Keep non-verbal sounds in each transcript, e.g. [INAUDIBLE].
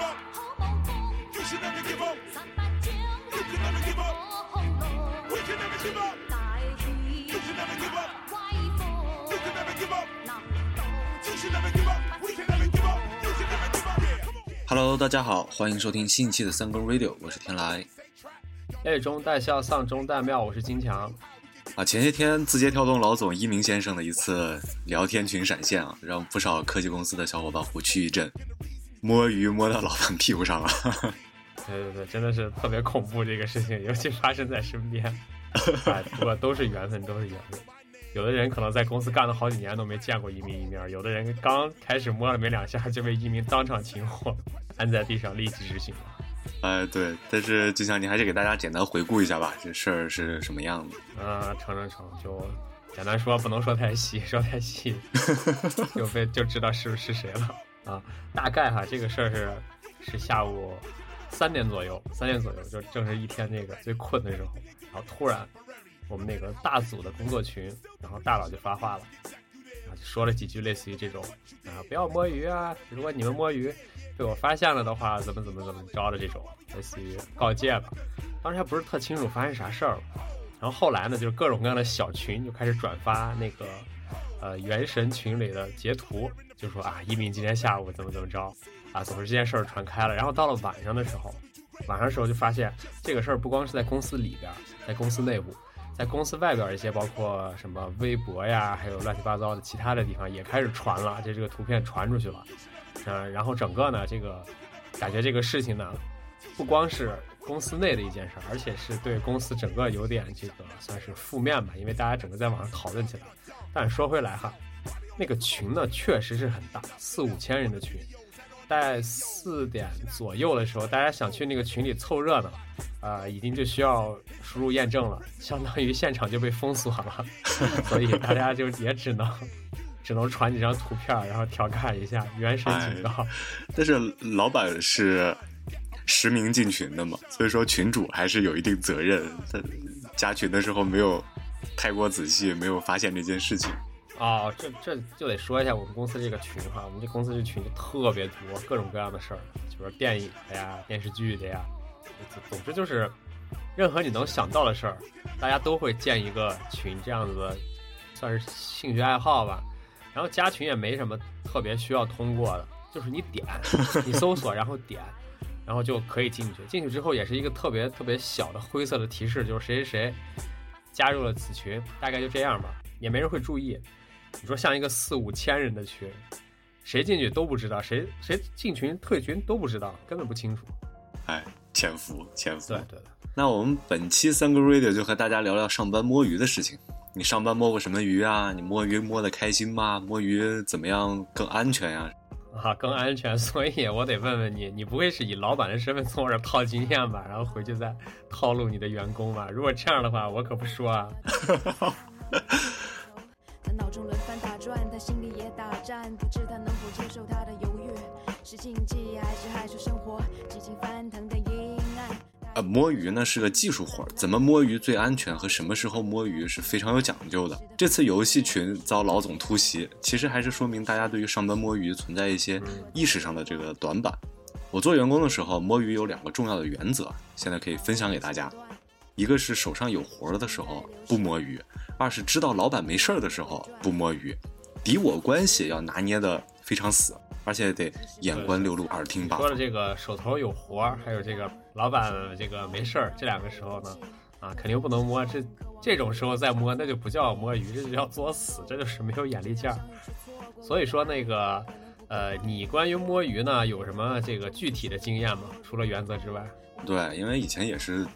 give up. You should never give up. You can never give up. We can never give up. You should never give up. You can never give up. You should never give up. We can never give up. You can never give up. Yeah, come on. Hello，大家好，欢迎收听新一期的三更 Radio，我是天来。泪中带笑，丧中带妙。我是金强。啊，前些天字节跳动老总一鸣先生的一次聊天群闪现啊，让不少科技公司的小伙伴虎躯一震，摸鱼摸到老板屁股上了。[LAUGHS] 对对对，真的是特别恐怖这个事情，[LAUGHS] 尤其发生在身边。哎，不过都是缘分，都是缘分。有的人可能在公司干了好几年都没见过一鸣一面，有的人刚开始摸了没两下就被一鸣当场擒获，按在地上立即执行了。哎，对，但是就像你还是给大家简单回顾一下吧，这事儿是什么样子？啊，成成成，就简单说，不能说太细，说太细 [LAUGHS] 就被就知道是是谁了啊。大概哈，这个事儿是是下午三点左右，三点左右就正是一天那个最困的时候，然后突然我们那个大组的工作群，然后大佬就发话了。啊，就说了几句类似于这种啊，不要摸鱼啊！如果你们摸鱼被我发现了的话，怎么怎么怎么着的这种，类似于告诫吧。当时还不是特清楚发生啥事儿了。然后后来呢，就是各种各样的小群就开始转发那个呃原神群里的截图，就说啊，一鸣今天下午怎么怎么着啊，总之这件事儿传开了。然后到了晚上的时候，晚上的时候就发现这个事儿不光是在公司里边，在公司内部。在公司外边一些，包括什么微博呀，还有乱七八糟的其他的地方也开始传了，这这个图片传出去了，嗯，然后整个呢，这个感觉这个事情呢，不光是公司内的一件事，而且是对公司整个有点这个算是负面吧，因为大家整个在网上讨论起来。但说回来哈，那个群呢确实是很大，四五千人的群。在四点左右的时候，大家想去那个群里凑热闹，啊，已经就需要输入验证了，相当于现场就被封锁了，[LAUGHS] 所以大家就也只能只能传几张图片，然后调侃一下原神警告。[LAUGHS] 但是老板是实名进群的嘛，所以说群主还是有一定责任，他加群的时候没有太过仔细，没有发现这件事情。哦，这这就得说一下我们公司这个群哈，我们这公司这群就特别多，各种各样的事儿，就是电影的呀、电视剧的呀，总之就是任何你能想到的事儿，大家都会建一个群，这样子算是兴趣爱好吧。然后加群也没什么特别需要通过的，就是你点，[LAUGHS] 你搜索然后点，然后就可以进去。进去之后也是一个特别特别小的灰色的提示，就是谁谁谁加入了此群，大概就这样吧，也没人会注意。你说像一个四五千人的群，谁进去都不知道，谁谁进群退群都不知道，根本不清楚。哎，潜伏，潜伏。对对的。那我们本期三个 radio 就和大家聊聊上班摸鱼的事情。你上班摸过什么鱼啊？你摸鱼摸得开心吗？摸鱼怎么样更安全呀？啊，更安全。[LAUGHS] 所以我得问问你，你不会是以老板的身份从我这套经验吧？然后回去再套路你的员工吧？如果这样的话，我可不说啊。[LAUGHS] 他脑中轮番打转，他心里也打战，不知他能否接受他的犹豫，是禁忌还是害羞生活，激情翻腾的阴暗。呃，摸鱼呢是个技术活儿，怎么摸鱼最安全和什么时候摸鱼是非常有讲究的。这次游戏群遭老总突袭，其实还是说明大家对于上班摸鱼存在一些意识上的这个短板。我做员工的时候摸鱼有两个重要的原则，现在可以分享给大家。一个是手上有活儿的时候不摸鱼，二是知道老板没事儿的时候不摸鱼，敌我关系要拿捏的非常死，而且得眼观六路，耳听八方。说了这个手头有活儿，还有这个老板这个没事儿，这两个时候呢，啊，肯定不能摸。这这种时候再摸，那就不叫摸鱼，这就叫作死，这就是没有眼力见儿。所以说那个，呃，你关于摸鱼呢有什么这个具体的经验吗？除了原则之外？对，因为以前也是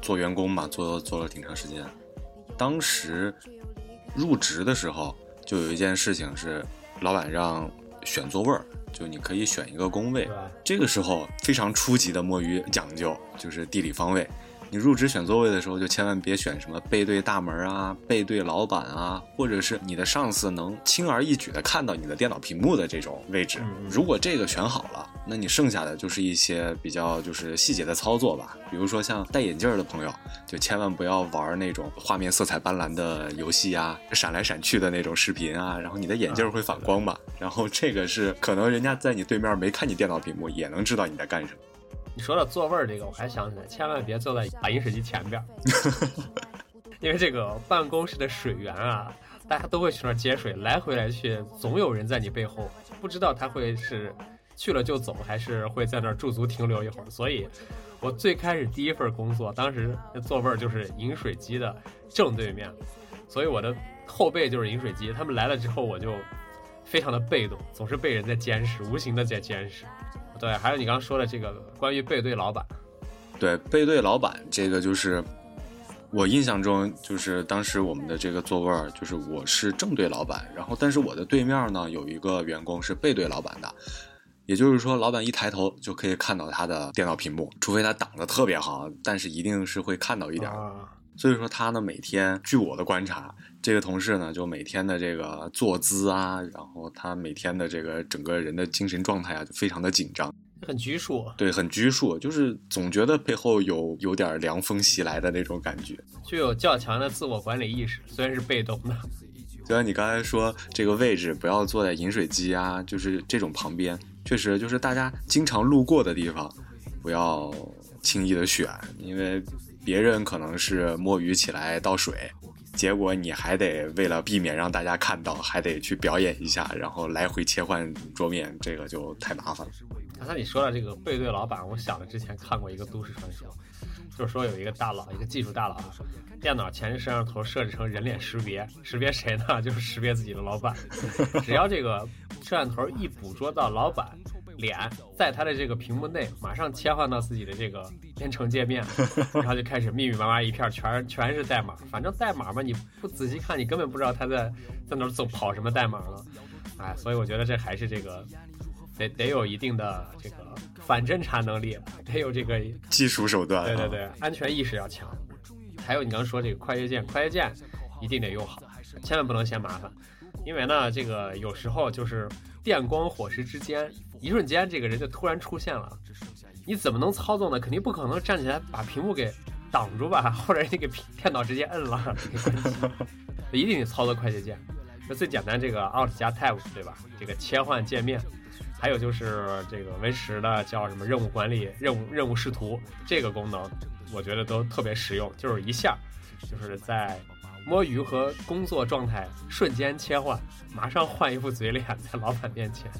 做员工嘛，做做了挺长时间。当时入职的时候，就有一件事情是，老板让选座位儿，就你可以选一个工位。这个时候非常初级的摸鱼讲究，就是地理方位。你入职选座位的时候，就千万别选什么背对大门啊、背对老板啊，或者是你的上司能轻而易举的看到你的电脑屏幕的这种位置。如果这个选好了，那你剩下的就是一些比较就是细节的操作吧，比如说像戴眼镜儿的朋友，就千万不要玩那种画面色彩斑斓的游戏啊，闪来闪去的那种视频啊，然后你的眼镜儿会反光吧，然后这个是可能人家在你对面没看你电脑屏幕，也能知道你在干什么。你说到座位儿这个，我还想起来，千万别坐在打饮水机前边儿，[LAUGHS] 因为这个办公室的水源啊，大家都会去那儿接水，来回来去，总有人在你背后，不知道他会是去了就走，还是会在那儿驻足停留一会儿。所以，我最开始第一份工作，当时那座位儿就是饮水机的正对面，所以我的后背就是饮水机。他们来了之后，我就非常的被动，总是被人在监视，无形的在监视。对，还有你刚刚说的这个关于背对老板，对，背对老板这个就是我印象中，就是当时我们的这个座位儿，就是我是正对老板，然后但是我的对面呢有一个员工是背对老板的，也就是说，老板一抬头就可以看到他的电脑屏幕，除非他挡得特别好，但是一定是会看到一点所以说他呢，每天据我的观察，这个同事呢，就每天的这个坐姿啊，然后他每天的这个整个人的精神状态啊，就非常的紧张。很拘束，对，很拘束，就是总觉得背后有有点凉风袭来的那种感觉。具有较强的自我管理意识，虽然是被动的。就像你刚才说，这个位置不要坐在饮水机啊，就是这种旁边，确实就是大家经常路过的地方，不要轻易的选，因为别人可能是摸鱼起来倒水，结果你还得为了避免让大家看到，还得去表演一下，然后来回切换桌面，这个就太麻烦了。刚才你说到这个背对老板，我想了之前看过一个都市传说，就是说有一个大佬，一个技术大佬，电脑前置摄像头设置成人脸识别，识别谁呢？[LAUGHS] 就是识别自己的老板。只要这个摄像头一捕捉到老板脸在他的这个屏幕内，马上切换到自己的这个编程界面，[LAUGHS] 然后就开始密密麻麻一片，全全是代码。反正代码嘛，你不仔细看，你根本不知道他在在哪儿走跑什么代码了。哎，所以我觉得这还是这个得得有一定的这个反侦查能力，得有这个技术手段、啊，对对对，安全意识要强。还有你刚刚说这个快捷键，快捷键一定得用好，千万不能嫌麻烦，因为呢，这个有时候就是电光火石之间，一瞬间这个人就突然出现了，你怎么能操纵呢？肯定不可能站起来把屏幕给挡住吧，[LAUGHS] 或者你给电脑直接摁了，一定得操作快捷键。那最简单这个 Alt 加 Tab 对吧？这个切换界面。还有就是这个 Win 十的叫什么任务管理、任务任务视图这个功能，我觉得都特别实用，就是一下，就是在摸鱼和工作状态瞬间切换，马上换一副嘴脸在老板面前。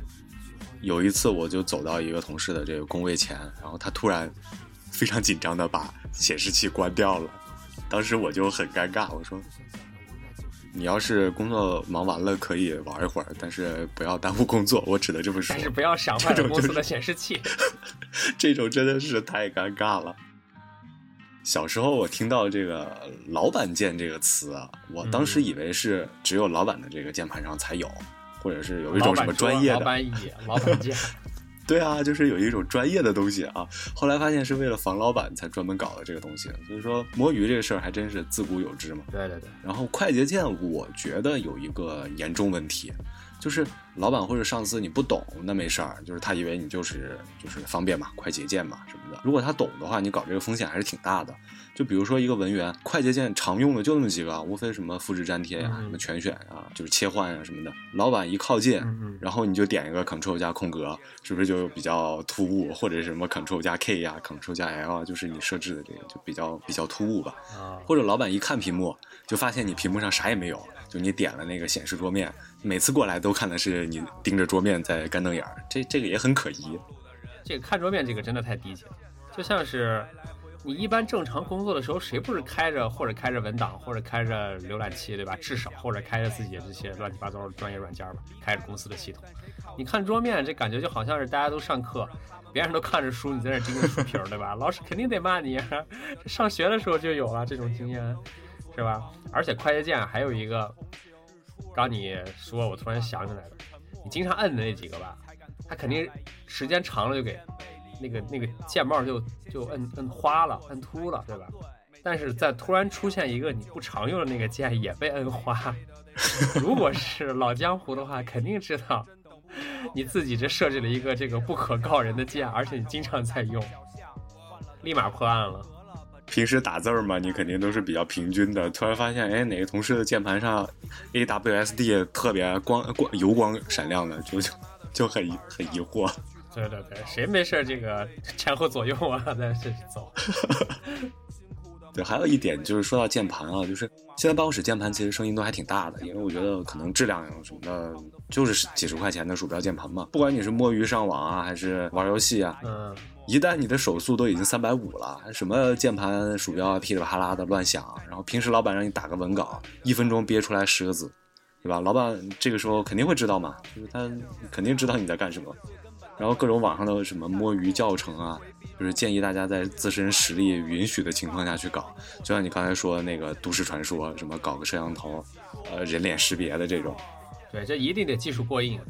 有一次我就走到一个同事的这个工位前，然后他突然非常紧张的把显示器关掉了，当时我就很尴尬，我说。你要是工作忙完了可以玩一会儿，但是不要耽误工作。我只能这么说。[LAUGHS] 但是不要闪坏了公司的显示器。[LAUGHS] 这种真的是太尴尬了。小时候我听到这个“老板键”这个词啊，我当时以为是只有老板的这个键盘上才有，或者是有一种什么专业的。老板椅、老板键。对啊，就是有一种专业的东西啊。后来发现是为了防老板才专门搞的这个东西，所以说摸鱼这个事儿还真是自古有之嘛。对对对。然后快捷键，我觉得有一个严重问题，就是老板或者上司你不懂那没事儿，就是他以为你就是就是方便嘛，快捷键嘛什么的。如果他懂的话，你搞这个风险还是挺大的。就比如说一个文员，快捷键常用的就那么几个，无非什么复制粘贴呀、什么全选啊，就是切换啊什么的。老板一靠近，然后你就点一个 Ctrl 加空格，是不是就比较突兀？或者什么 Ctrl 加 K 呀、Ctrl 加 L 啊，就是你设置的这个就比较比较突兀吧。或者老板一看屏幕，就发现你屏幕上啥也没有，就你点了那个显示桌面，每次过来都看的是你盯着桌面在干瞪眼儿，这这个也很可疑。这个看桌面这个真的太低级了，就像是。你一般正常工作的时候，谁不是开着或者开着文档，或者开着浏览器，对吧？至少或者开着自己的这些乱七八糟的专业软件吧，开着公司的系统。你看桌面，这感觉就好像是大家都上课，别人都看着书，你在那盯着书皮，对吧？老师肯定得骂你。上学的时候就有了这种经验，是吧？而且快捷键还有一个，刚你说，我突然想起来了，你经常摁的那几个吧，它肯定时间长了就给。那个那个键帽就就摁摁花了，摁秃了，对吧？但是在突然出现一个你不常用的那个键也被摁花，如果是老江湖的话，肯定知道你自己这设置了一个这个不可告人的键，而且你经常在用，立马破案了。平时打字嘛，你肯定都是比较平均的。突然发现，哎，哪个同事的键盘上 A W S D 特别光光油光闪亮的，就就就很很疑惑。对对对，谁没事这个 [LAUGHS] 前后左右啊，在这走。[LAUGHS] 对，还有一点就是说到键盘啊，就是现在办公室键盘其实声音都还挺大的，因为我觉得可能质量什么的，就是几十块钱的鼠标键盘嘛。不管你是摸鱼上网啊，还是玩游戏啊，嗯，一旦你的手速都已经三百五了，什么键盘鼠标噼里啪啦的乱响，然后平时老板让你打个文稿，一分钟憋出来十个字，对吧？老板这个时候肯定会知道嘛，就是他肯定知道你在干什么。然后各种网上的什么摸鱼教程啊，就是建议大家在自身实力允许的情况下去搞，就像你刚才说的那个都市传说，什么搞个摄像头，呃，人脸识别的这种，对，这一定得技术过硬。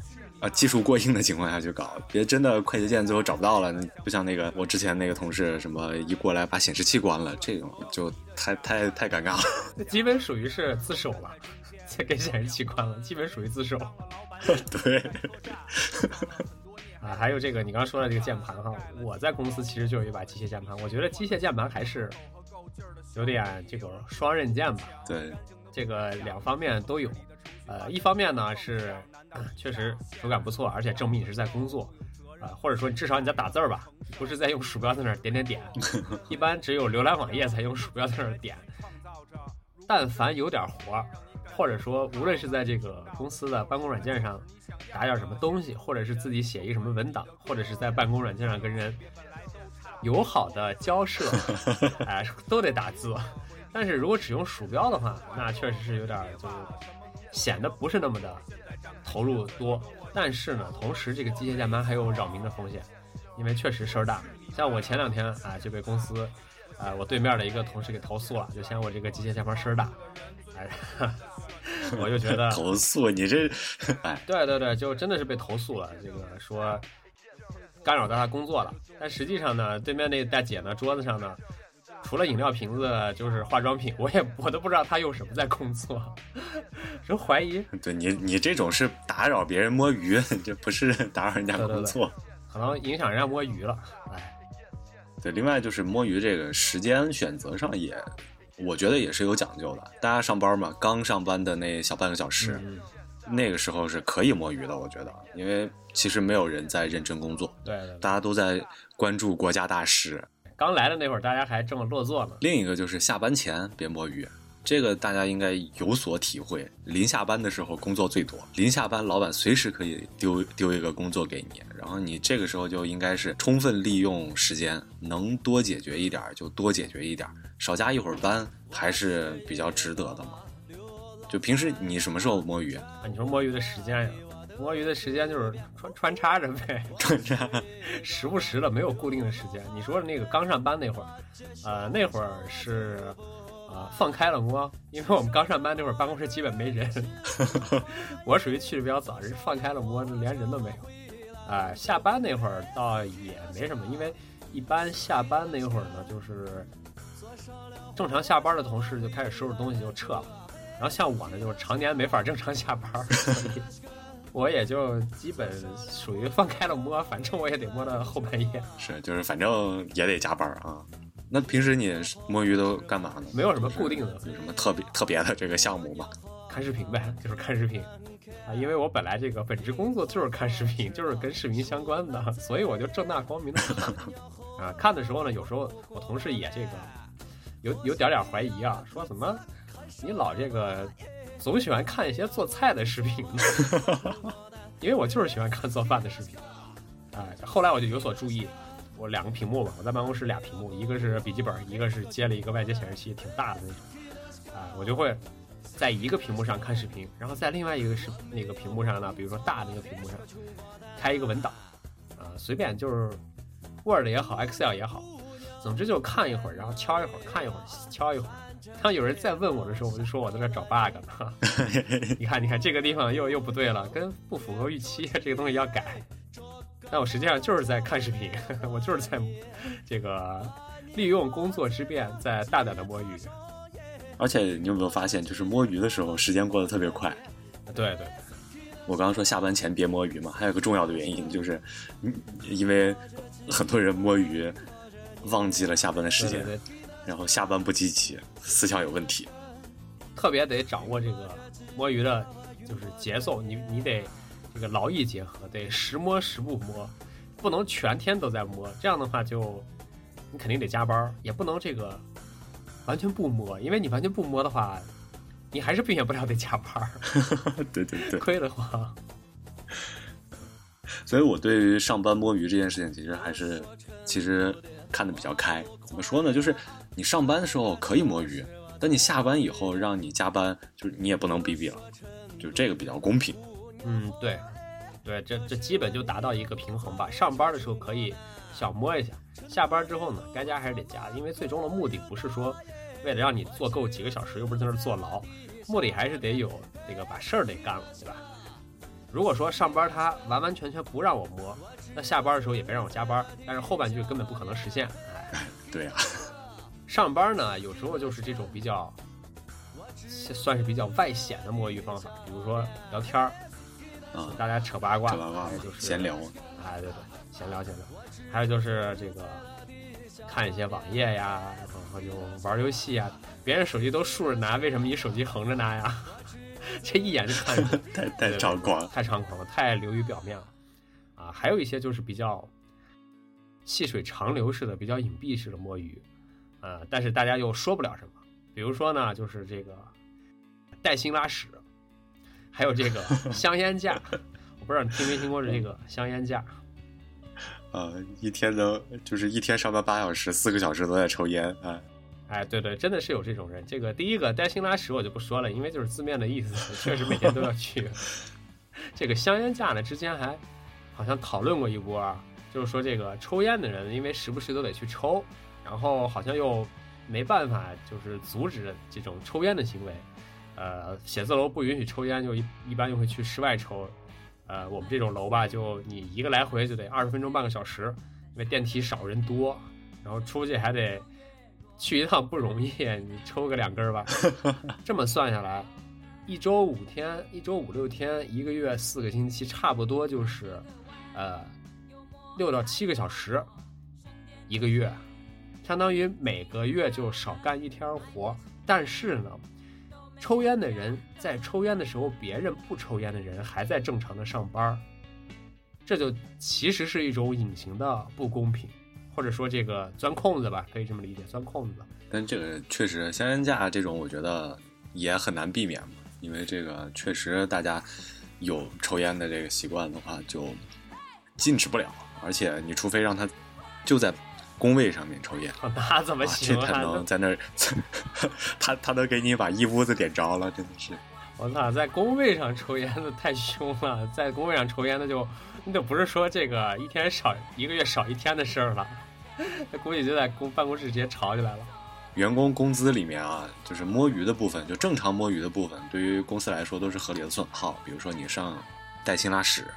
啊，技术过硬的情况下去搞，别真的快捷键最后找不到了，不像那个我之前那个同事，什么一过来把显示器关了，这种就太太太尴尬了。[LAUGHS] 那基本属于是自首了，再给显示器关了，基本属于自首。[LAUGHS] 对，啊，还有这个你刚刚说的这个键盘哈，我在公司其实就有一把机械键盘，我觉得机械键盘还是有点这个双刃剑吧，对，这个两方面都有。呃，一方面呢是、呃确实手感不错，而且证明你是在工作，啊、或者说至少你在打字儿吧，不是在用鼠标在那儿点点点。[LAUGHS] 一般只有浏览网页才用鼠标在那儿点。但凡有点活儿，或者说无论是在这个公司的办公软件上打点什么东西，或者是自己写一个什么文档，或者是在办公软件上跟人友好的交涉，[LAUGHS] 哎、都得打字。但是如果只用鼠标的话，那确实是有点儿就是显得不是那么的投入多。但是呢，同时这个机械键盘还有扰民的风险，因为确实声儿大。像我前两天啊就被公司啊我对面的一个同事给投诉了，就嫌我这个机械键盘声儿大，哎，[LAUGHS] 我就觉得 [LAUGHS] 投诉你这，哎，对对对，就真的是被投诉了，这个说干扰到他工作了。但实际上呢，对面那大姐呢，桌子上呢，除了饮料瓶子就是化妆品，我也我都不知道她用什么在工作，[LAUGHS] 真怀疑。对你你这种是打扰别人摸鱼，这不是打扰人家对对对工作。可能影响人家摸鱼了，哎，对，另外就是摸鱼这个时间选择上也，我觉得也是有讲究的。大家上班嘛，刚上班的那小半个小时，嗯，那个时候是可以摸鱼的，我觉得，因为其实没有人在认真工作，对对对，大家都在关注国家大事。刚来的那会儿，大家还这么落座呢，另一个就是下班前别摸鱼，这个大家应该有所体会。临下班的时候工作最多，临下班老板随时可以丢丢一个工作给你，然后你这个时候就应该是充分利用时间，能多解决一点儿就多解决一点儿，少加一会儿班还是比较值得的嘛。就平时你什么时候摸鱼？啊，你说摸鱼的时间呀？摸鱼的时间就是穿穿插着呗，穿 [LAUGHS] 插时不时的没有固定的时间。你说的那个刚上班那会儿，呃，那会儿是呃放开了摸，因为我们刚上班那会儿办公室基本没人，[LAUGHS] 我属于去的比较早，人放开了摸，连人都没有。啊、下班那会儿倒也没什么，因为一般下班那会儿呢，就是正常下班的同事就开始收拾东西就撤了，然后像我呢，就是常年没法正常下班，所 [LAUGHS] 以我也就基本属于放开了摸，反正我也得摸到后半夜，是就是反正也得加班儿啊。那平时你摸鱼都干嘛呢？没有什么固定的有什么特别特别的这个项目吗？看视频呗，就是看视频啊，因为我本来这个本职工作就是看视频，就是跟视频相关的，所以我就正大光明的看 [LAUGHS] 啊。看的时候呢，有时候我同事也这个有有点点怀疑啊，说怎么你老这个总喜欢看一些做菜的视频呢？[LAUGHS] 因为我就是喜欢看做饭的视频。啊，后来我就有所注意，我两个屏幕吧，我在办公室俩屏幕，一个是笔记本，一个是接了一个外接显示器，挺大的那种。啊，我就会在一个屏幕上看视频，然后在另外一个是那个屏幕上呢，比如说大的那个屏幕上开一个文档，啊，随便就是 Word 也好，Excel 也好，总之就看一会儿，然后敲一会儿，看一会儿，敲一会儿。当有人再问我的时候，我就说我在那找 bug 呢。[LAUGHS] 你看，你看这个地方又又不对了，跟不符合预期，这个东西要改。但我实际上就是在看视频，[LAUGHS] 我就是在这个利用工作之便在大胆的摸鱼。而且你有没有发现，就是摸鱼的时候时间过得特别快？对对对，我刚刚说下班前别摸鱼嘛，还有个重要的原因就是，嗯因为很多人摸鱼忘记了下班的时间，对对对然后下班不积极，思想有问题。特别得掌握这个摸鱼的，就是节奏，你你得这个劳逸结合，得时摸时不摸，不能全天都在摸，这样的话就你肯定得加班，也不能这个完全不摸，因为你完全不摸的话，你还是避免不了得加班儿，对 [LAUGHS] 对对，亏的慌。所以我对于上班摸鱼这件事情，其实还是其实看得比较开。怎么说呢？就是你上班的时候可以摸鱼，但你下班以后让你加班，就是你也不能逼逼了，就这个比较公平。嗯，对，对，这这基本就达到一个平衡吧。上班的时候可以小摸一下，下班之后呢，该加还是得加，因为最终的目的不是说为了让你坐够几个小时，又不是在那儿坐牢，目的还是得有这个把事儿得干了，对吧？如果说上班他完完全全不让我摸，那下班的时候也别让我加班，但是后半句根本不可能实现。哎，[LAUGHS] 对呀、上班呢，有时候就是这种比较算是比较外显的摸鱼方法，比如说聊天儿，啊，大家扯八卦，这八卦就是闲聊，哎，对对，闲聊闲聊，还有就是这个看一些网页呀，然后就玩游戏呀。别人手机都竖着拿，为什么你手机横着拿呀？[LAUGHS] 这一眼就看出来 [LAUGHS] 太太猖狂了。太猖狂了，太流于表面了啊！还有一些就是比较细水长流式的、比较隐蔽式的摸鱼，呃，但是大家又说不了什么。比如说呢，就是这个带薪拉屎，还有这个香烟架，我不知道你听没听过这个香烟架。[LAUGHS] 啊，一天能就是一天上班八小时，四个小时都在抽烟啊。哎，对对，真的是有这种人。这个第一个带薪拉屎我就不说了，因为就是字面的意思，确实每天都要去。[LAUGHS] 这个香烟架呢，之前还好像讨论过一波啊，就是说这个抽烟的人，因为时不时都得去抽，然后好像又没办法就是阻止这种抽烟的行为。呃，写字楼不允许抽烟，就一一般就会去室外抽。呃，我们这种楼吧，就你一个来回就得二十分钟半个小时，因为电梯少人多，然后出去还得。去一趟不容易，你抽个两根儿吧。[LAUGHS] 这么算下来，一周五天，一周五六天，一个月四个星期，差不多就是，呃，六到七个小时一个月，相当于每个月就少干一天活。但是呢，抽烟的人在抽烟的时候，别人不抽烟的人还在正常的上班，这就其实是一种隐形的不公平。或者说这个钻空子吧，可以这么理解，钻空子。但这个确实香烟架这种，我觉得也很难避免嘛，因为这个确实大家有抽烟的这个习惯的话，就禁止不了。而且你除非让他就在工位上面抽烟，[LAUGHS] 那怎么行啊？这他能在那儿，他他能给你把一屋子点着了，真的是。我操，在工位上抽烟的太凶了，[LAUGHS] 在工位上抽烟的就那就不是说这个一天少一个月少一天的事儿了。[LAUGHS] 那估计就在公办公室直接吵起来了。员工工资里面啊，就是摸鱼的部分，就正常摸鱼的部分，对于公司来说都是合理的损耗。比如说你上带薪拉屎，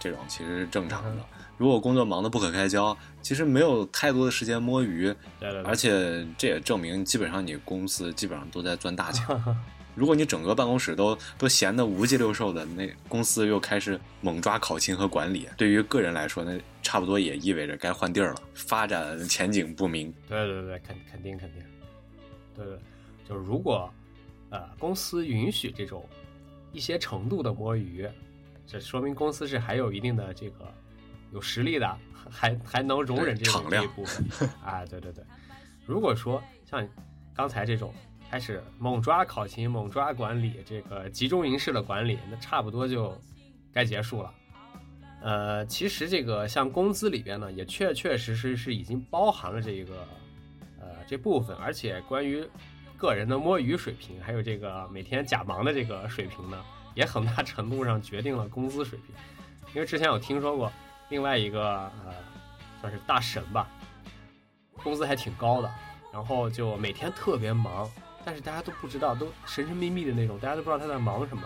这种其实是正常的。如果工作忙得不可开交，其实没有太多的时间摸鱼。对对对。而且这也证明，基本上你公司基本上都在赚大钱。[LAUGHS] 如果你整个办公室都都闲得无鸡六兽的，那公司又开始猛抓考勤和管理，对于个人来说，那差不多也意味着该换地儿了，发展前景不明。对对对，肯肯定肯定，对对，就是如果呃公司允许这种一些程度的摸鱼，这说明公司是还有一定的这个有实力的，还还能容忍这个这一部分。啊，对对对，如果说像刚才这种。开始猛抓考勤、猛抓管理，这个集中营式的管理，那差不多就该结束了。呃，其实这个像工资里边呢，也确确实实是已经包含了这个呃这部分，而且关于个人的摸鱼水平，还有这个每天假忙的这个水平呢，也很大程度上决定了工资水平。因为之前有听说过另外一个呃算是大神吧，工资还挺高的，然后就每天特别忙。但是大家都不知道，都神神秘秘的那种，大家都不知道他在忙什么。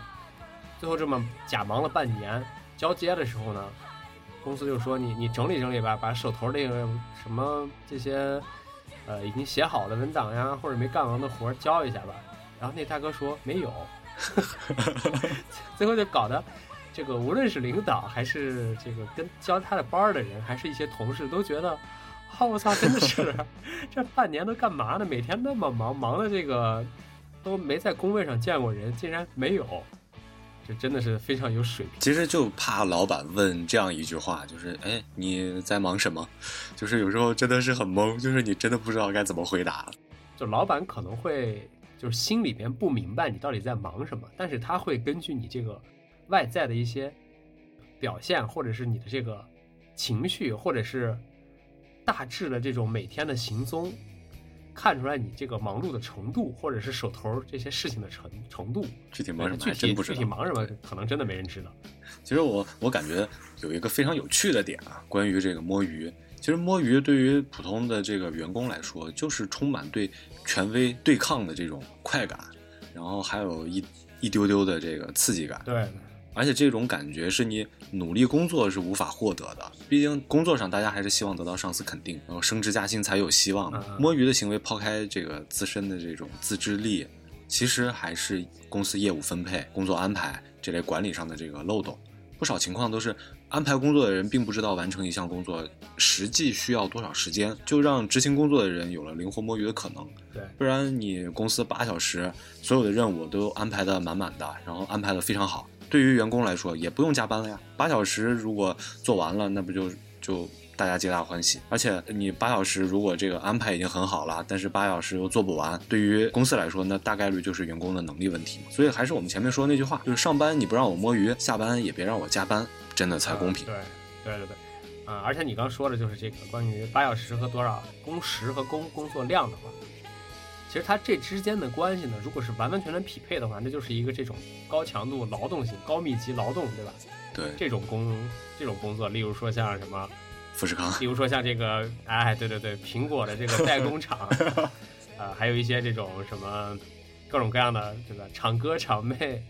最后这么假忙了半年，交接的时候呢，公司就说你你整理整理吧，把手头那个什么这些，呃，已经写好的文档呀，或者没干完的活儿交一下吧。然后那大哥说没有，[LAUGHS] 最后就搞得这个无论是领导还是这个跟教他的班儿的人，还是一些同事，都觉得，哦，我操，真的是 [LAUGHS] 这半年都干嘛呢？每天那么忙，忙的这个都没在工位上见过人，竟然没有，这真的是非常有水平。其实就怕老板问这样一句话，就是哎你在忙什么？就是有时候真的是很懵，就是你真的不知道该怎么回答。就老板可能会就是心里边不明白你到底在忙什么，但是他会根据你这个外在的一些表现，或者是你的这个情绪，或者是大致的这种每天的行踪，看出来你这个忙碌的程度，或者是手头这些事情的程程度。具体忙什么具体具还真不知道。体忙什么，可能真的没人知道。其实我我感觉有一个非常有趣的点啊，关于这个摸鱼。其实摸鱼对于普通的这个员工来说，就是充满对权威对抗的这种快感，然后还有一一丢丢的这个刺激感。对，而且这种感觉是你努力工作是无法获得的，毕竟工作上大家还是希望得到上司肯定，然后升职加薪才有希望摸鱼的行为抛开这个自身的这种自制力，其实还是公司业务分配、工作安排这类管理上的这个漏洞。不少情况都是安排工作的人并不知道完成一项工作实际需要多少时间，就让执行工作的人有了灵活摸鱼的可能。对，不然你公司八小时所有的任务都安排的满满的，然后安排的非常好，对于员工来说也不用加班了呀。八小时如果做完了，那不就就大家皆大欢喜。而且你八小时如果这个安排已经很好了，但是八小时又做不完，对于公司来说，那大概率就是员工的能力问题。所以还是我们前面说的那句话，就是上班你不让我摸鱼，下班也别让我加班，真的才公平。对，对对对，啊、而且你刚说的就是这个关于八小时和多少工时和工工作量的话，其实它这之间的关系呢，如果是完完全全匹配的话，那就是一个这种高强度劳动性、高密集劳动，对吧？对，这种工这种工作，例如说像什么，富士康例如说像这个，哎，对对对，苹果的这个代工厂，[LAUGHS] 啊，还有一些这种什么各种各样的这个厂哥厂妹，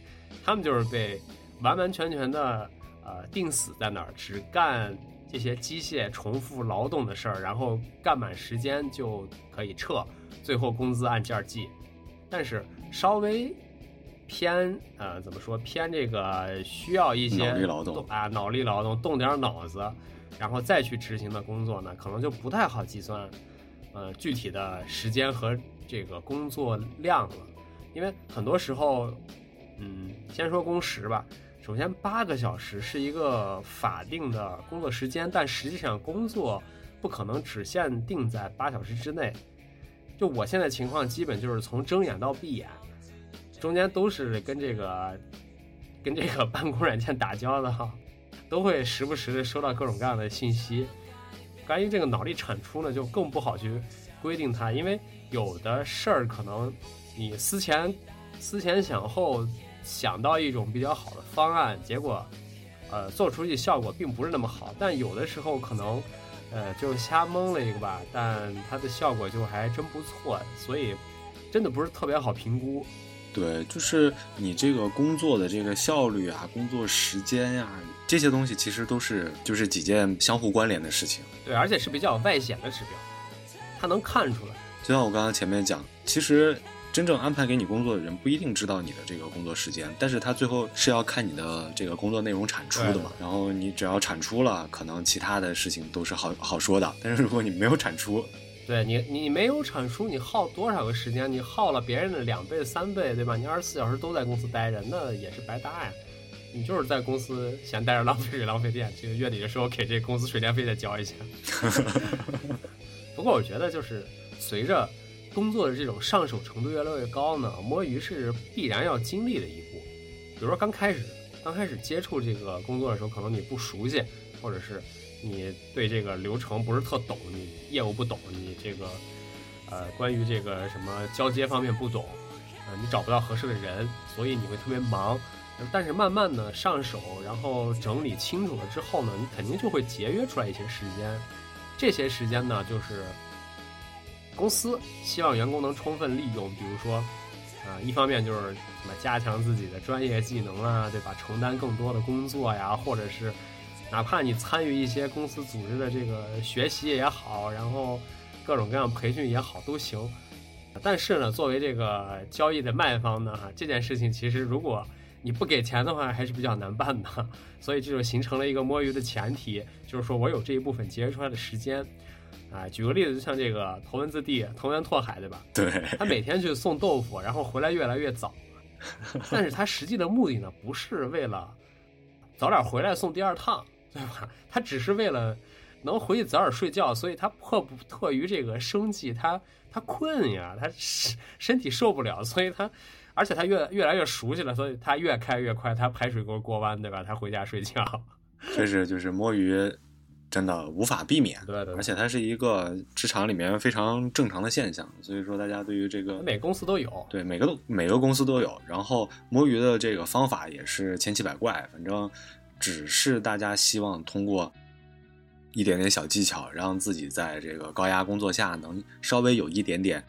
他们就是被完完全全的呃定死在那儿，只干这些机械重复劳动的事儿，然后干满时间就可以撤，最后工资按件儿计。但是稍微偏呃怎么说偏这个需要一些脑力劳动啊脑力劳动动点儿脑子，然后再去执行的工作呢，可能就不太好计算，呃具体的时间和这个工作量了，因为很多时候，嗯，先说工时吧。首先，八个小时是一个法定的工作时间，但实际上工作不可能只限定在八小时之内。就我现在情况，基本就是从睁眼到闭眼，中间都是跟这个 [LAUGHS] 跟这个办公软件打交道，都会时不时的收到各种各样的信息。关于这个脑力产出呢，就更不好去规定它，因为有的事儿可能你思前思前想后想到一种比较好的方案，结果呃做出去效果并不是那么好。但有的时候可能呃就瞎蒙了一个吧，但它的效果就还真不错，所以真的不是特别好评估。对，就是你这个工作的这个效率啊，工作时间呀、这些东西其实都是就是几件相互关联的事情。对，而且是比较外显的指标，它能看出来。就像我刚刚前面讲，其实真正安排给你工作的人不一定知道你的这个工作时间，但是他最后是要看你的这个工作内容产出的嘛。然后你只要产出了，可能其他的事情都是好好说的。但是如果你没有产出，对你，你没有产出，你耗多少个时间？你耗了别人的两倍、三倍，对吧？你二十四小时都在公司待着，那也是白搭呀。你就是在公司闲待着，浪费水、浪费电。这个月底的时候给这公司水电费再交一下。[LAUGHS] [LAUGHS] 不过我觉得，就是随着工作的这种上手程度越来越高呢，摸鱼是必然要经历的一步。比如说刚开始，刚开始接触这个工作的时候，可能你不熟悉，或者是你对这个流程不是特懂，你业务不懂，你这个呃关于这个什么交接方面不懂，呃你找不到合适的人，所以你会特别忙。但是慢慢的上手，然后整理清楚了之后呢，你肯定就会节约出来一些时间。这些时间呢，就是公司希望员工能充分利用，比如说，啊、一方面就是什么加强自己的专业技能啊，对吧？承担更多的工作呀，或者是哪怕你参与一些公司组织的这个学习也好，然后各种各样培训也好都行。但是呢，作为这个交易的卖方呢，哈，这件事情其实如果你不给钱的话还是比较难办的，所以这就形成了一个摸鱼的前提，就是说我有这一部分节约出来的时间。啊，举个例子，就像这个头文字 D 藤原拓海，对吧？对，他每天去送豆腐，然后回来越来越早，[LAUGHS] 但是他实际的目的呢，不是为了早点回来送第二趟，对吧？他只是为了能回去早点睡觉，所以他迫不迫于这个生计，他他困呀，他身身体受不了，所以他，而且他越越来越熟悉了，所以他越开越快，他排水沟过弯，对吧？他回家睡觉，[LAUGHS] 确实就是摸鱼。真的无法避免，对对，而且它是一个职场里面非常正常的现象，所以说大家对于这个每个公司都有，对每个都每个公司都有，然后摸鱼的这个方法也是千奇百怪，反正只是大家希望通过一点点小技巧，让自己在这个高压工作下能稍微有一点点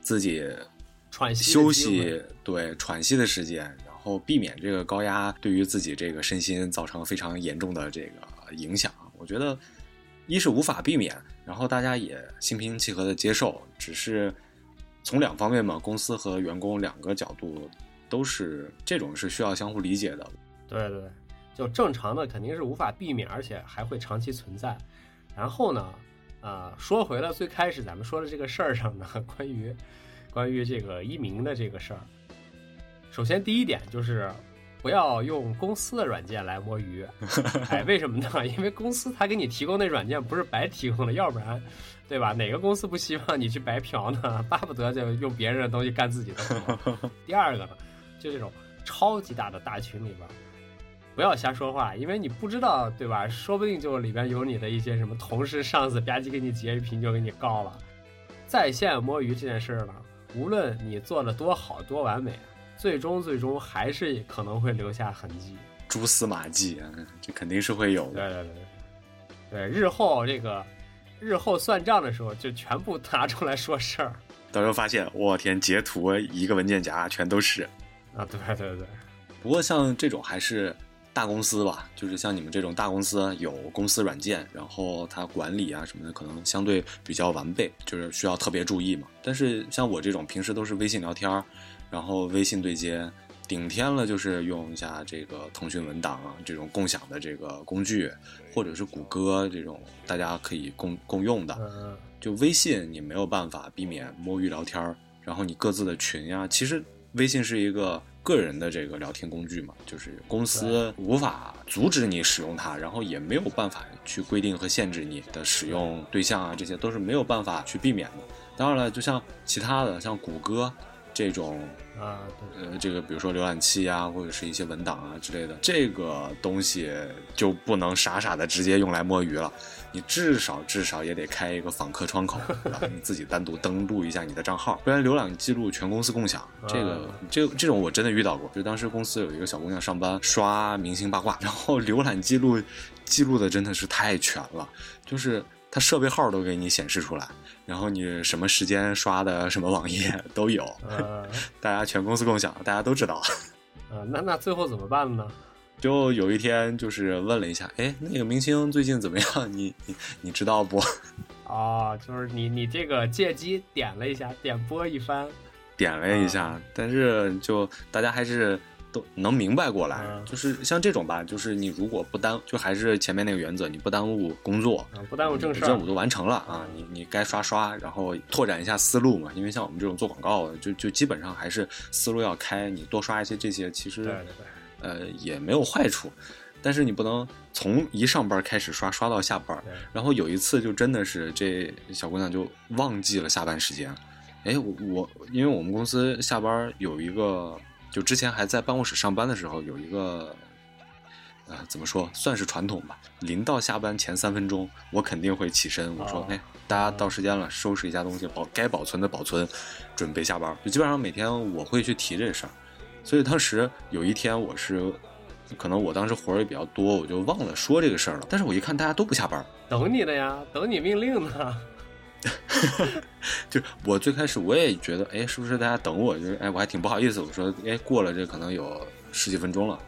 自己喘息休息，对喘息的时间，然后避免这个高压对于自己这个身心造成非常严重的这个影响。我觉得，一是无法避免，然后大家也心平气和的接受，只是从两方面嘛，公司和员工两个角度都是这种是需要相互理解的。对对，就正常的肯定是无法避免，而且还会长期存在。然后呢，呃，说回了最开始咱们说的这个事儿上呢，[LAUGHS] 关于关于这个移民的这个事儿，首先第一点就是。不要用公司的软件来摸鱼，[LAUGHS] 哎，为什么呢？[LAUGHS] 因为公司他给你提供那软件不是白提供的，要不然，对吧？哪个公司不希望你去白嫖呢？巴不得就用别人的东西干自己的活。第二个呢，就这种超级大的大群里边，不要瞎说话，因为你不知道，对吧？说不定就里边有你的一些什么同事、上司，吧唧给你截一屏就给你告了。在线摸鱼这件事儿呢，无论你做的多好多完美。最终，最终还是可能会留下痕迹，蛛丝马迹啊，这肯定是会有的。对对对，对，日后这个日后算账的时候，就全部拿出来说事儿。到时候发现，我天，截图一个文件夹全都是。啊，对对对。不过像这种还是大公司吧，就是像你们这种大公司有公司软件，然后它管理啊什么的可能相对比较完备，就是需要特别注意嘛。但是像我这种平时都是微信聊天儿。然后微信对接，顶天了就是用一下这个腾讯文档啊这种共享的这个工具，或者是谷歌这种大家可以共共用的。就微信你没有办法避免摸鱼聊天儿，然后你各自的群呀，其实微信是一个个人的这个聊天工具嘛，就是公司无法阻止你使用它，然后也没有办法去规定和限制你的使用对象啊，这些都是没有办法去避免的。当然了，就像其他的像谷歌。这种啊，呃，这个比如说浏览器啊，或者是一些文档啊之类的，这个东西就不能傻傻的直接用来摸鱼了。你至少至少也得开一个访客窗口，[LAUGHS] 对吧你自己单独登录一下你的账号，不然浏览记录全公司共享。这个这这种我真的遇到过，就当时公司有一个小姑娘上班刷明星八卦，然后浏览记录记录的真的是太全了，就是她设备号都给你显示出来。然后你什么时间刷的什么网页都有，大家全公司共享，大家都知道。[LAUGHS] 呃，那那最后怎么办呢？就有一天就是问了一下，哎，那个明星最近怎么样？你你你知道不？哦，[LAUGHS] 就是你你这个借机点了一下，点播一番，点了一下，但是就大家还是。都能明白过来，就是像这种吧，就是你如果不耽，就还是前面那个原则，你不耽误工作，不耽误正事，任务都完成了啊，你你该刷刷，然后拓展一下思路嘛，因为像我们这种做广告的，就就基本上还是思路要开，你多刷一些这些，其实呃也没有坏处，但是你不能从一上班开始刷刷到下班，然后有一次就真的是这小姑娘就忘记了下班时间，哎我我因为我们公司下班有一个。就之前还在办公室上班的时候，有一个，呃，怎么说，算是传统吧。临到下班前三分钟，我肯定会起身，我说：“哎，大家到时间了，收拾一下东西，保该保存的保存，准备下班。”就基本上每天我会去提这事儿。所以当时有一天，我是可能我当时活儿也比较多，我就忘了说这个事儿了。但是我一看大家都不下班，等你的呀，等你命令呢。[LAUGHS] 就我最开始我也觉得，哎，是不是大家等我？就是哎，我还挺不好意思。我说，哎，过了这可能有十几分钟了，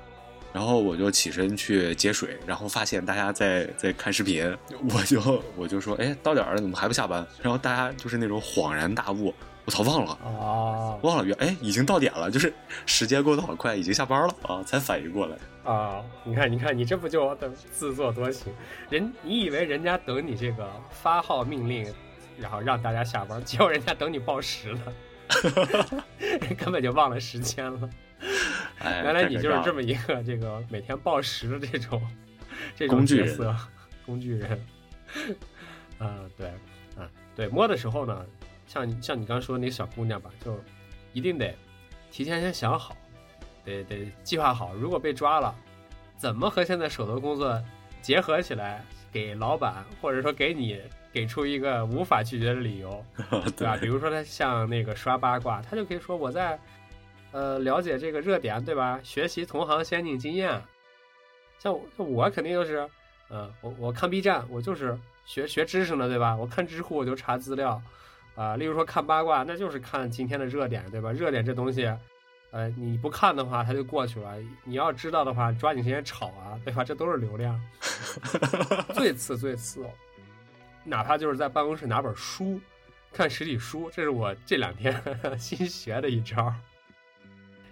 然后我就起身去接水，然后发现大家在在看视频，我就我就说，哎，到点了，怎么还不下班？然后大家就是那种恍然大悟，我操，忘了，啊忘了，原哎已经到点了，就是时间过得好快，已经下班了啊，才反应过来。啊！你看，你看，你这不就自作多情？人你以为人家等你这个发号命令，然后让大家下班，结果人家等你报时呢，[LAUGHS] 人根本就忘了时间了。哎，原来你就是这么么一个这个每天报时的这种这种角色，工具人。啊，对，啊，对，摸的时候呢，像你像你刚说的那个小姑娘吧，就一定得提前先想好，得得计划好，如果被抓了，怎么和现在手头工作结合起来，给老板或者说给你给出一个无法拒绝的理由，[LAUGHS] 对吧？比如说他像那个刷八卦，他就可以说我在呃了解这个热点，对吧？学习同行先进经验。像我我肯定就是，呃，我我看 B 站，我就是学学知识呢，对吧？我看知乎我就查资料，啊、例如说看八卦，那就是看今天的热点，对吧？热点这东西，呃，你不看的话，它就过去了。你要知道的话，抓紧时间炒啊，对吧？这都是流量。[LAUGHS] 最次最次哦，哪怕就是在办公室拿本书，看实体书，这是我这两天 [LAUGHS] 新学的一招。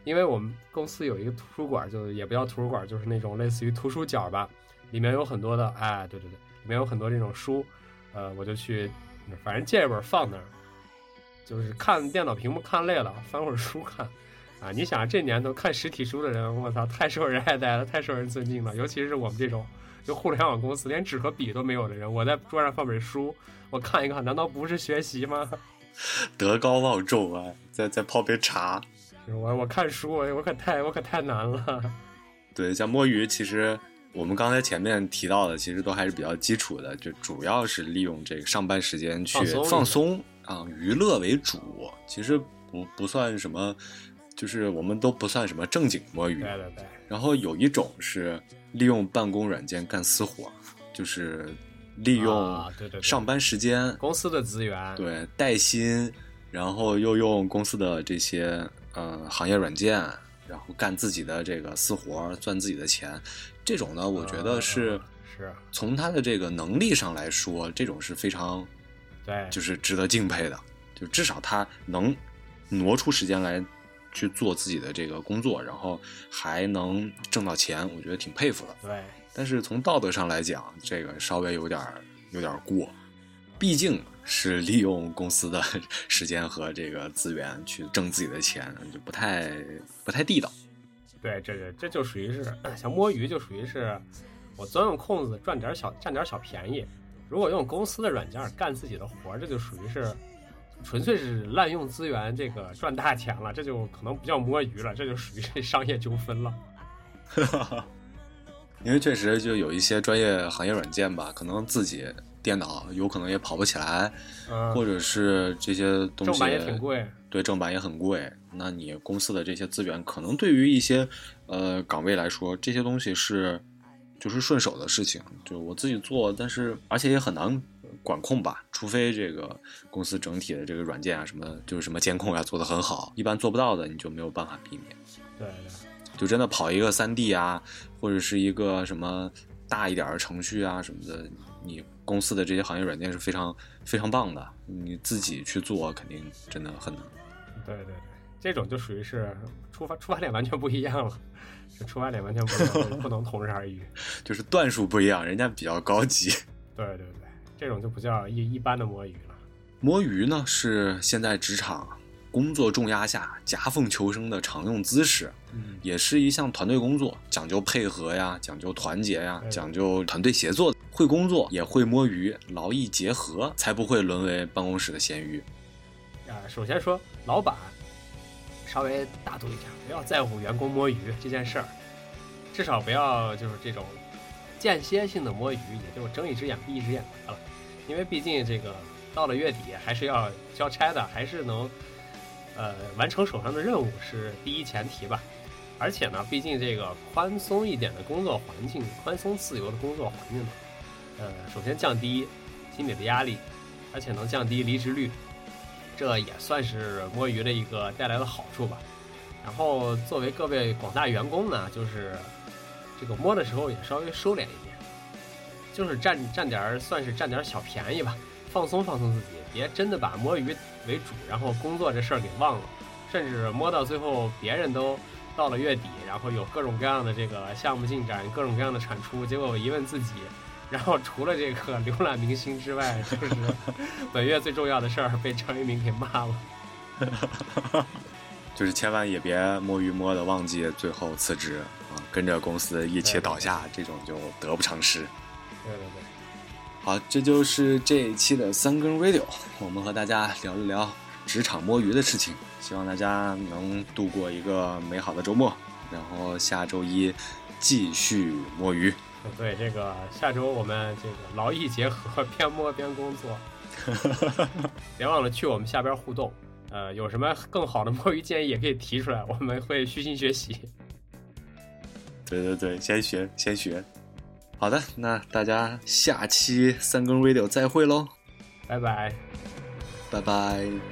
因为我们公司有一个图书馆，就也不叫图书馆，就是那种类似于图书角吧，里面有很多的，哎，对对对，里面有很多这种书，呃，我就去，反正借一本放那儿，就是看电脑屏幕看累了，翻会儿书看。啊，你想这年头看实体书的人，我操，太受人爱戴了，太受人尊敬了。尤其是我们这种就互联网公司，连纸和笔都没有的人，我在桌上放本书，我看一看，难道不是学习吗？[LAUGHS] 德高望重啊，再再泡杯茶。我我看书，我我可太我可太难了。[LAUGHS] 对，像摸鱼，其实我们刚才前面提到的，其实都还是比较基础的，就主要是利用这个上班时间去放松啊，娱乐为主。其实不不算什么，就是我们都不算什么正经摸鱼。对对对，然后有一种是利用办公软件干私活，就是利用上班时间，公司的资源，对带薪，然后又用公司的这些呃行业软件，然后干自己的这个私活，赚自己的钱。这种呢，我觉得是啊是，从他的这个能力上来说，这种是非常对，就是值得敬佩的。就至少他能挪出时间来去做自己的这个工作，然后还能挣到钱，我觉得挺佩服的。对，但是从道德上来讲，这个稍微有点有点过，毕竟是利用公司的 [LAUGHS] 时间和这个资源去挣自己的钱，就不太不太地道。对，这个这就属于是像摸鱼，就属于是我钻用空子赚点小占点小便宜。如果用公司的软件干自己的活，这就属于是纯粹是滥用资源，这个赚大钱了，这就可能不叫摸鱼了，这就属于是商业纠纷了。[LAUGHS] 因为确实就有一些专业行业软件吧，可能自己电脑有可能也跑不起来，嗯，或者是这些东西正版也挺贵。对，正版也很贵。那你公司的这些资源，可能对于一些呃岗位来说，这些东西是就是顺手的事情，就我自己做，但是而且也很难管控吧，除非这个公司整体的这个软件啊什么，就是什么监控啊做得很好，一般做不到的，你就没有办法避免。对对，就真的跑一个三 D 啊，或者是一个什么大一点的程序啊什么的，你公司的这些行业软件是非常非常棒的，你自己去做肯定真的很难。对对对，这种就属于是出发出发点完全不一样了，这出发点完全不一样，不能同日而语。[LAUGHS] 就是段数不一样，人家比较高级。对 [LAUGHS] 对对，这种就不叫一一般的摸鱼了。摸鱼呢是现在职场工作重压下夹缝求生的常用姿势，嗯，也是一项团队工作，讲究配合呀，讲究团结呀，讲究团队协作，会工作也会摸鱼，劳逸结合，才不会沦为办公室的咸鱼。啊，首先说老板稍微大度一点，不要在乎员工摸鱼这件事儿，至少不要就是这种间歇性的摸鱼，也就睁一只眼闭一只眼得了。因为毕竟这个到了月底还是要交差的，还是能呃完成手上的任务是第一前提吧。而且呢，毕竟这个宽松一点的工作环境，宽松自由的工作环境呢，呃，首先降低心理的压力，而且能降低离职率。这也算是摸鱼的一个带来的好处吧。然后作为各位广大员工呢，就是这个摸的时候也稍微收敛一点，就是占占点儿算是占点儿小便宜吧。放松放松自己，别真的把摸鱼为主，然后工作这事儿给忘了，甚至摸到最后别人都到了月底，然后有各种各样的这个项目进展，各种各样的产出，结果我一问自己，然后除了这个 [LAUGHS] 浏览明星之外，就是 [LAUGHS] 本月最重要的事儿被张一鸣给骂了。[LAUGHS] 就是千万也别摸鱼摸的忘记最后辞职啊，跟着公司一起倒下，这种就得不偿失。对对对，好，这就是这一期的三更 radio，我们和大家聊了聊职场摸鱼的事情，希望大家能度过一个美好的周末，然后下周一继续摸鱼。对这个下周我们这个劳逸结合，边摸边工作。[LAUGHS] 别忘了去我们下边互动，呃，有什么更好的摸鱼建议也可以提出来，我们会虚心学习。对对对，先学先学。好的，那大家下期三更 radio 再会喽，拜拜。拜拜。